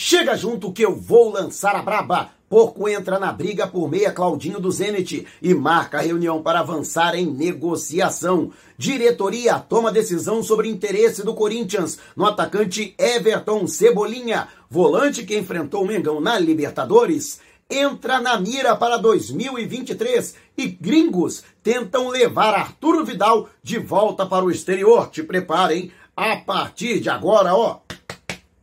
Chega junto que eu vou lançar a braba. Porco entra na briga por meia Claudinho do Zenit e marca reunião para avançar em negociação. Diretoria toma decisão sobre interesse do Corinthians no atacante Everton Cebolinha, volante que enfrentou o Mengão na Libertadores. Entra na mira para 2023 e gringos tentam levar Arturo Vidal de volta para o exterior. Te preparem a partir de agora, ó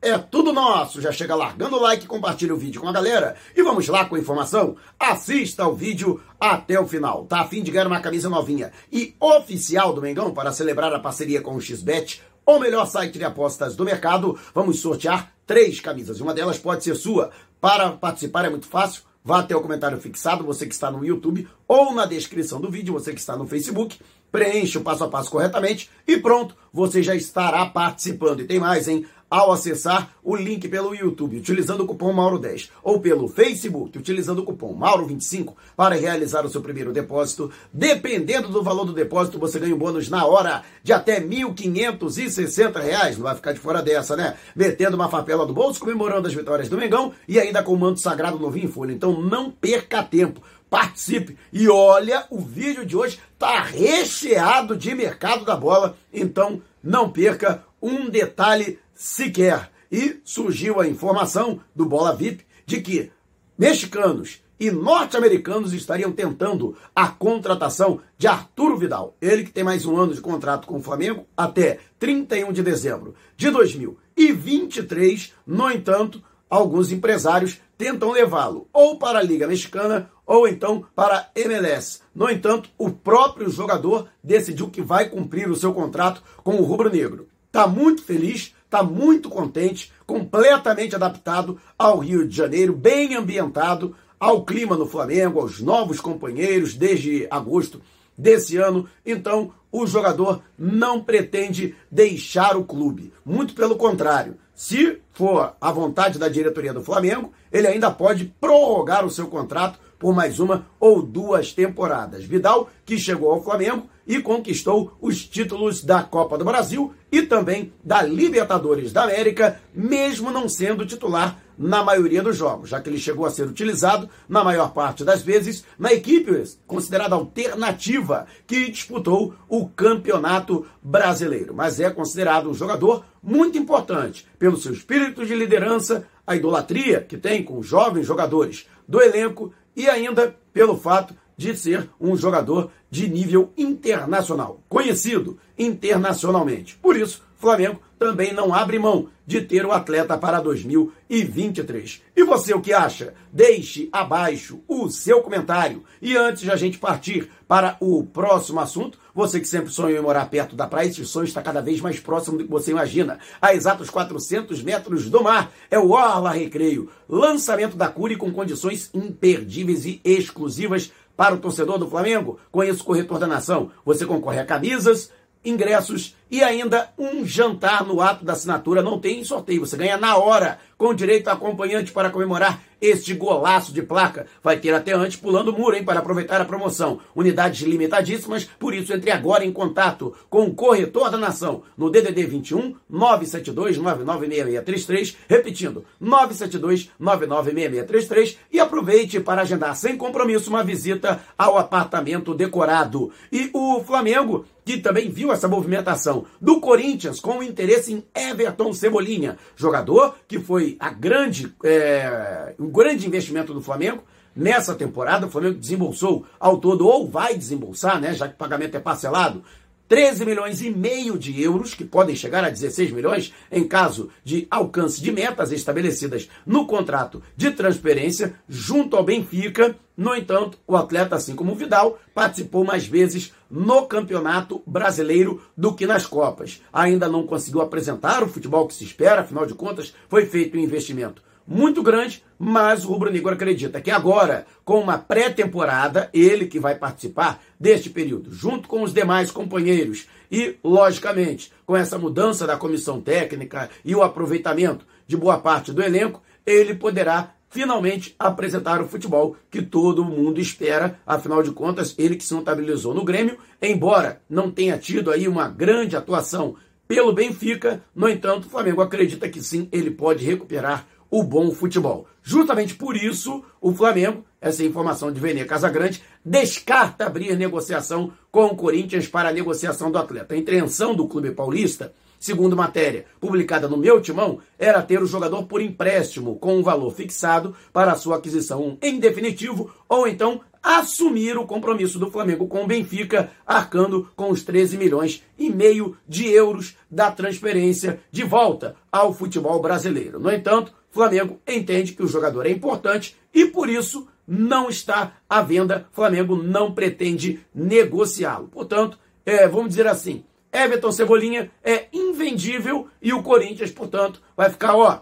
é tudo nosso. Já chega largando o like, compartilha o vídeo com a galera e vamos lá com a informação. Assista o vídeo até o final. Tá a fim de ganhar uma camisa novinha e oficial do Mengão para celebrar a parceria com o XBet, o melhor site de apostas do mercado. Vamos sortear três camisas. Uma delas pode ser sua. Para participar é muito fácil. Vá até o comentário fixado, você que está no YouTube, ou na descrição do vídeo, você que está no Facebook. Preencha o passo a passo corretamente e pronto, você já estará participando. E tem mais, hein? Ao acessar o link pelo YouTube utilizando o cupom Mauro10 ou pelo Facebook utilizando o cupom Mauro25 para realizar o seu primeiro depósito. Dependendo do valor do depósito, você ganha um bônus na hora de até 1.560 reais. Não vai ficar de fora dessa, né? Metendo uma favela do bolso, comemorando as vitórias do Mengão e ainda com o manto sagrado novinho em folha. Então não perca tempo participe. E olha, o vídeo de hoje tá recheado de mercado da bola, então não perca um detalhe sequer. E surgiu a informação do Bola VIP de que mexicanos e norte-americanos estariam tentando a contratação de Arturo Vidal. Ele que tem mais um ano de contrato com o Flamengo até 31 de dezembro de 2023. No entanto, alguns empresários tentam levá-lo ou para a Liga Mexicana ou então para a MLS. No entanto, o próprio jogador decidiu que vai cumprir o seu contrato com o Rubro Negro. Está muito feliz, está muito contente, completamente adaptado ao Rio de Janeiro, bem ambientado ao clima no Flamengo, aos novos companheiros desde agosto desse ano. Então, o jogador não pretende deixar o clube. Muito pelo contrário. Se for a vontade da diretoria do Flamengo, ele ainda pode prorrogar o seu contrato por mais uma ou duas temporadas. Vidal, que chegou ao Flamengo e conquistou os títulos da Copa do Brasil e também da Libertadores da América, mesmo não sendo titular na maioria dos jogos, já que ele chegou a ser utilizado na maior parte das vezes na equipe considerada alternativa que disputou o Campeonato Brasileiro, mas é considerado um jogador muito importante pelo seu espírito de liderança, a idolatria que tem com os jovens jogadores do elenco e ainda pelo fato de ser um jogador de nível internacional, conhecido internacionalmente. Por isso, Flamengo também não abre mão de ter o atleta para 2023. E você o que acha? Deixe abaixo o seu comentário. E antes de a gente partir para o próximo assunto, você que sempre sonhou em morar perto da praia, esse sonho está cada vez mais próximo do que você imagina. A exatos 400 metros do mar é o Orla Recreio. Lançamento da Cure com condições imperdíveis e exclusivas para o torcedor do Flamengo. Conheça o corretor da nação. Você concorre a camisas, ingressos e ainda um jantar no ato da assinatura. Não tem sorteio, você ganha na hora, com direito a acompanhante para comemorar este golaço de placa. Vai ter até antes pulando o muro, hein, para aproveitar a promoção. Unidades limitadíssimas, por isso entre agora em contato com o corretor da nação no DDD 21 972 996633, repetindo, 972 996633 e aproveite para agendar sem compromisso uma visita ao apartamento decorado. E o Flamengo, que também viu essa movimentação do Corinthians com interesse em Everton Cebolinha, jogador que foi a grande, é, um grande investimento do Flamengo. Nessa temporada, o Flamengo desembolsou ao todo, ou vai desembolsar, né, já que o pagamento é parcelado, 13 milhões e meio de euros, que podem chegar a 16 milhões em caso de alcance de metas estabelecidas no contrato de transferência junto ao Benfica. No entanto, o atleta, assim como o Vidal, participou mais vezes no Campeonato Brasileiro do que nas Copas. Ainda não conseguiu apresentar o futebol que se espera, afinal de contas, foi feito um investimento muito grande, mas o Rubro Negro acredita que agora, com uma pré-temporada, ele que vai participar deste período, junto com os demais companheiros, e, logicamente, com essa mudança da comissão técnica e o aproveitamento de boa parte do elenco, ele poderá finalmente apresentar o futebol que todo mundo espera. Afinal de contas, ele que se notabilizou no Grêmio, embora não tenha tido aí uma grande atuação pelo Benfica, no entanto, o Flamengo acredita que sim, ele pode recuperar o bom futebol. Justamente por isso, o Flamengo, essa informação de Vene Casagrande, descarta abrir negociação com o Corinthians para a negociação do atleta. A intenção do clube paulista, segundo matéria publicada no meu timão, era ter o jogador por empréstimo com um valor fixado para sua aquisição em definitivo ou então assumir o compromisso do Flamengo com o Benfica, arcando com os 13 milhões e meio de euros da transferência de volta ao futebol brasileiro. No entanto, Flamengo entende que o jogador é importante e por isso não está à venda. Flamengo não pretende negociá-lo. Portanto, é, vamos dizer assim, Everton Cebolinha é invendível e o Corinthians, portanto, vai ficar, ó,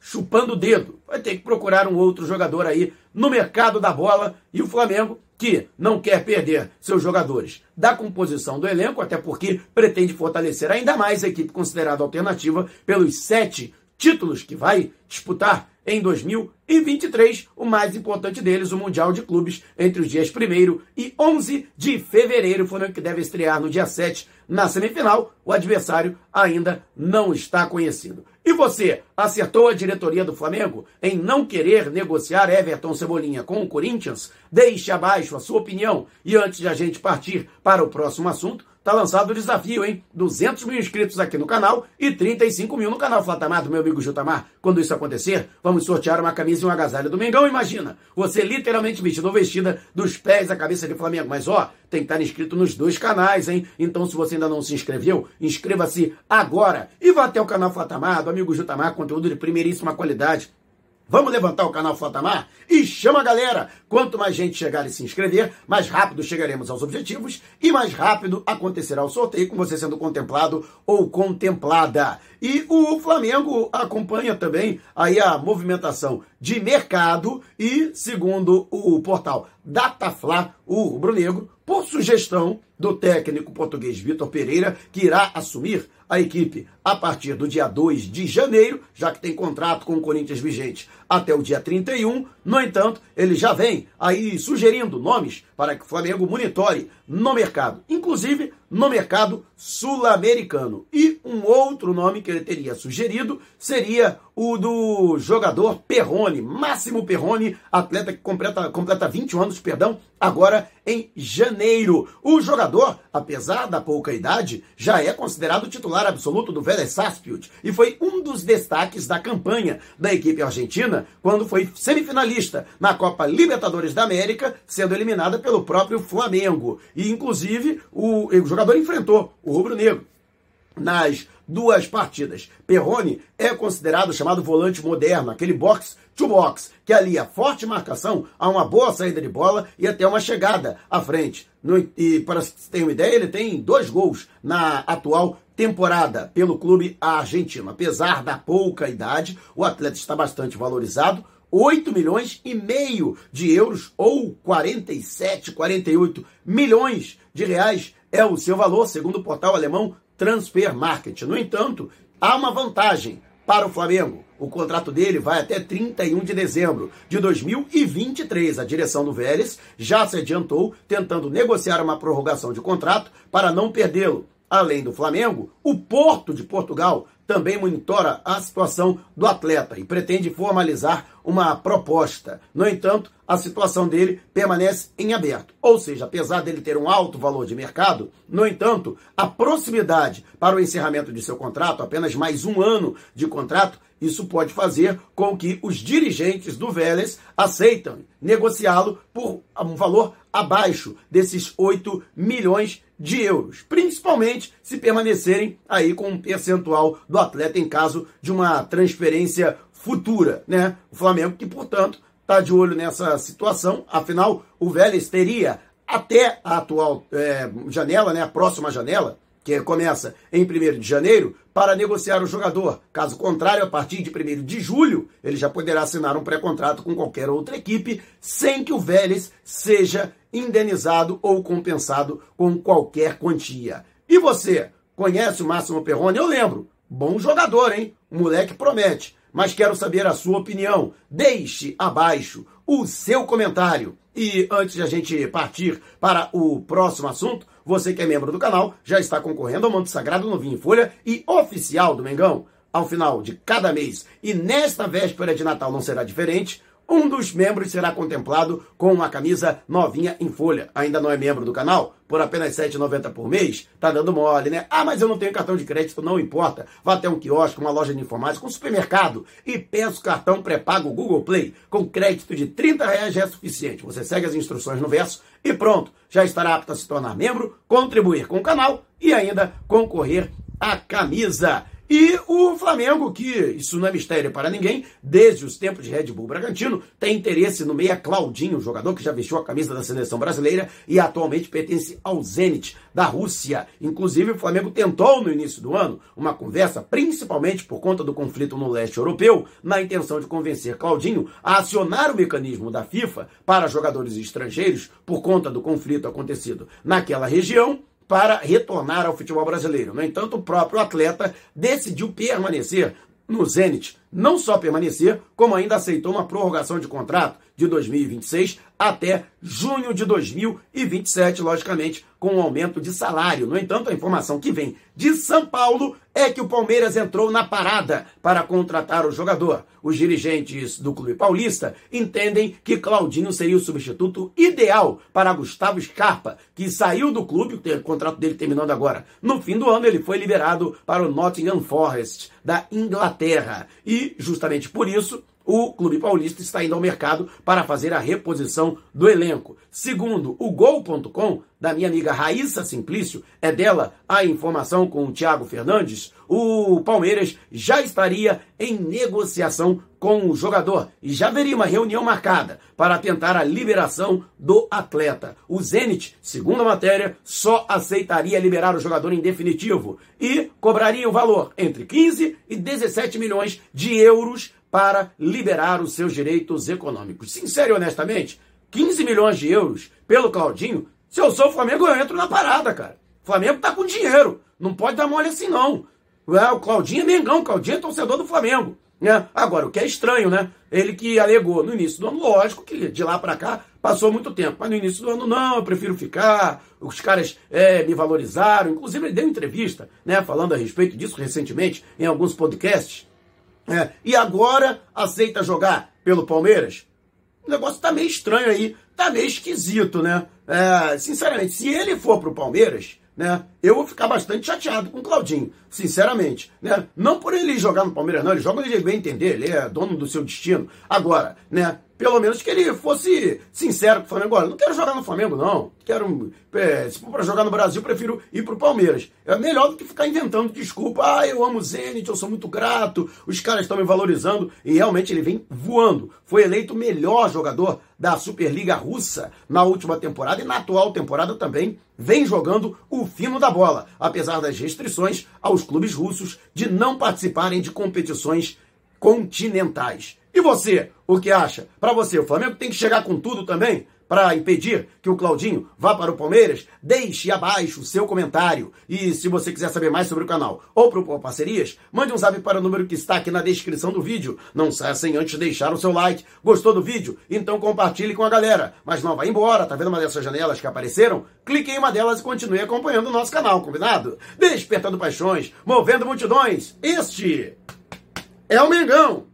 chupando o dedo. Vai ter que procurar um outro jogador aí no mercado da bola e o Flamengo que não quer perder seus jogadores da composição do elenco, até porque pretende fortalecer ainda mais a equipe considerada alternativa pelos sete títulos que vai disputar em 2023, o mais importante deles, o Mundial de Clubes, entre os dias 1 e 11 de fevereiro. O Flamengo que deve estrear no dia 7 na semifinal. O adversário ainda não está conhecido. E você, acertou a diretoria do Flamengo em não querer negociar Everton Cebolinha com o Corinthians? Deixe abaixo a sua opinião. E antes de a gente partir para o próximo assunto, tá lançado o desafio, hein? 200 mil inscritos aqui no canal e 35 mil no canal Flatamar do meu amigo Jutamar. Quando isso acontecer, vamos sortear uma camisa e um agasalho do Mengão. Imagina, você literalmente vestido ou vestida dos pés à cabeça de Flamengo. Mas ó, tem que estar inscrito nos dois canais, hein? Então se você ainda não se inscreveu, inscreva-se agora. E vá até o canal Flatamar do amigo Jutamar, conteúdo de primeiríssima qualidade Vamos levantar o canal Flatamar e chama a galera. Quanto mais gente chegar e se inscrever, mais rápido chegaremos aos objetivos e mais rápido acontecerá o sorteio com você sendo contemplado ou contemplada. E o Flamengo acompanha também aí a movimentação de mercado e, segundo o portal Datafla, o rubro-negro, por sugestão do técnico português Vitor Pereira, que irá assumir a equipe a partir do dia 2 de janeiro, já que tem contrato com o Corinthians vigente até o dia 31. No entanto, ele já vem aí sugerindo nomes para que o Flamengo monitore no mercado, inclusive no mercado sul-americano. E um outro nome que ele teria sugerido seria o do jogador Perrone, Máximo Perrone, atleta que completa, completa 20 anos, perdão, agora em janeiro. O jogador, apesar da pouca idade, já é considerado titular absoluto do Vélez Sarsfield e foi um dos destaques da campanha da equipe argentina quando foi semifinalista na Copa Libertadores da América, sendo eliminada pelo próprio Flamengo. E inclusive o, o jogador enfrentou o rubro-negro nas duas partidas. Perrone é considerado chamado volante moderno, aquele box to box, que alia forte marcação a uma boa saída de bola e até uma chegada à frente. No, e para você ter uma ideia, ele tem dois gols na atual temporada pelo clube argentino. Apesar da pouca idade, o atleta está bastante valorizado. 8 milhões e meio de euros ou 47, 48 milhões de reais é o seu valor, segundo o portal alemão Transfer Market. No entanto, há uma vantagem para o Flamengo. O contrato dele vai até 31 de dezembro de 2023. A direção do Vélez já se adiantou tentando negociar uma prorrogação de contrato para não perdê-lo. Além do Flamengo, o Porto de Portugal também monitora a situação do atleta e pretende formalizar uma proposta. No entanto, a situação dele permanece em aberto. Ou seja, apesar dele ter um alto valor de mercado, no entanto, a proximidade para o encerramento de seu contrato, apenas mais um ano de contrato, isso pode fazer com que os dirigentes do Vélez aceitem negociá-lo por um valor abaixo desses 8 milhões de euros, principalmente se permanecerem aí com um percentual do atleta em caso de uma transferência futura, né? O Flamengo que, portanto, está de olho nessa situação, afinal, o Vélez teria até a atual é, janela, né, a próxima janela, que começa em 1 de janeiro, para negociar o jogador. Caso contrário, a partir de 1 de julho, ele já poderá assinar um pré-contrato com qualquer outra equipe, sem que o Vélez seja indenizado ou compensado com qualquer quantia. E você, conhece o Máximo Perrone? Eu lembro. Bom jogador, hein? O moleque promete. Mas quero saber a sua opinião. Deixe abaixo o seu comentário. E antes de a gente partir para o próximo assunto, você que é membro do canal já está concorrendo ao manto sagrado novinho em folha e oficial do Mengão. ao final de cada mês e nesta véspera de Natal não será diferente, um dos membros será contemplado com uma camisa novinha em folha. Ainda não é membro do canal? Por apenas R$ 7,90 por mês? Tá dando mole, né? Ah, mas eu não tenho cartão de crédito, não importa. Vá até um quiosque, uma loja de informática, um supermercado e peça o cartão pré-pago Google Play. Com crédito de 30 reais já é suficiente. Você segue as instruções no verso e pronto. Já estará apto a se tornar membro, contribuir com o canal e ainda concorrer à camisa. E o Flamengo, que isso não é mistério para ninguém, desde os tempos de Red Bull Bragantino, tem interesse no meia Claudinho, jogador que já vestiu a camisa da seleção brasileira e atualmente pertence ao Zenit da Rússia. Inclusive, o Flamengo tentou no início do ano uma conversa, principalmente por conta do conflito no leste europeu, na intenção de convencer Claudinho a acionar o mecanismo da FIFA para jogadores estrangeiros por conta do conflito acontecido naquela região para retornar ao futebol brasileiro. No entanto, o próprio atleta decidiu permanecer no Zenit. Não só permanecer, como ainda aceitou uma prorrogação de contrato de 2026 até junho de 2027, logicamente, com um aumento de salário. No entanto, a informação que vem de São Paulo é que o Palmeiras entrou na parada para contratar o jogador. Os dirigentes do clube paulista entendem que Claudinho seria o substituto ideal para Gustavo Scarpa, que saiu do clube, o contrato dele terminando agora. No fim do ano, ele foi liberado para o Nottingham Forest, da Inglaterra. E, justamente por isso, o Clube Paulista está indo ao mercado para fazer a reposição do elenco. Segundo o Gol.com, da minha amiga Raíssa Simplício, é dela a informação com o Thiago Fernandes, o Palmeiras já estaria em negociação com o jogador e já haveria uma reunião marcada para tentar a liberação do atleta. O Zenit, segundo a matéria, só aceitaria liberar o jogador em definitivo e cobraria o valor entre 15 e 17 milhões de euros para liberar os seus direitos econômicos. Sincero e honestamente, 15 milhões de euros pelo Claudinho, se eu sou o Flamengo, eu entro na parada, cara. O Flamengo tá com dinheiro. Não pode dar mole assim, não. É, o Claudinho é Mengão, o Claudinho é torcedor do Flamengo. Né? Agora, o que é estranho, né? Ele que alegou no início do ano, lógico que de lá para cá passou muito tempo, mas no início do ano, não, eu prefiro ficar, os caras é, me valorizaram. Inclusive, ele deu entrevista, né, falando a respeito disso recentemente em alguns podcasts. É, e agora aceita jogar pelo Palmeiras? O negócio tá meio estranho aí, tá meio esquisito, né? É, sinceramente, se ele for pro Palmeiras, né, eu vou ficar bastante chateado com o Claudinho, sinceramente. Né? Não por ele jogar no Palmeiras, não, ele joga onde ele bem entender, ele é dono do seu destino. Agora, né, pelo menos que ele fosse sincero com o Flamengo. Olha, não quero jogar no Flamengo, não. Quero, é, se for para jogar no Brasil, prefiro ir para o Palmeiras. É melhor do que ficar inventando desculpa. Ah, eu amo o Zenit, eu sou muito grato, os caras estão me valorizando. E realmente ele vem voando. Foi eleito o melhor jogador da Superliga Russa na última temporada e na atual temporada também vem jogando o fino da bola, apesar das restrições aos clubes russos de não participarem de competições continentais. E você, o que acha? Para você, o Flamengo tem que chegar com tudo também para impedir que o Claudinho vá para o Palmeiras? Deixe abaixo o seu comentário. E se você quiser saber mais sobre o canal ou propor parcerias, mande um zap para o número que está aqui na descrição do vídeo. Não saia sem antes deixar o seu like. Gostou do vídeo? Então compartilhe com a galera. Mas não vá embora, tá vendo uma dessas janelas que apareceram? Clique em uma delas e continue acompanhando o nosso canal, combinado? Despertando paixões, movendo multidões. Este é o Mengão.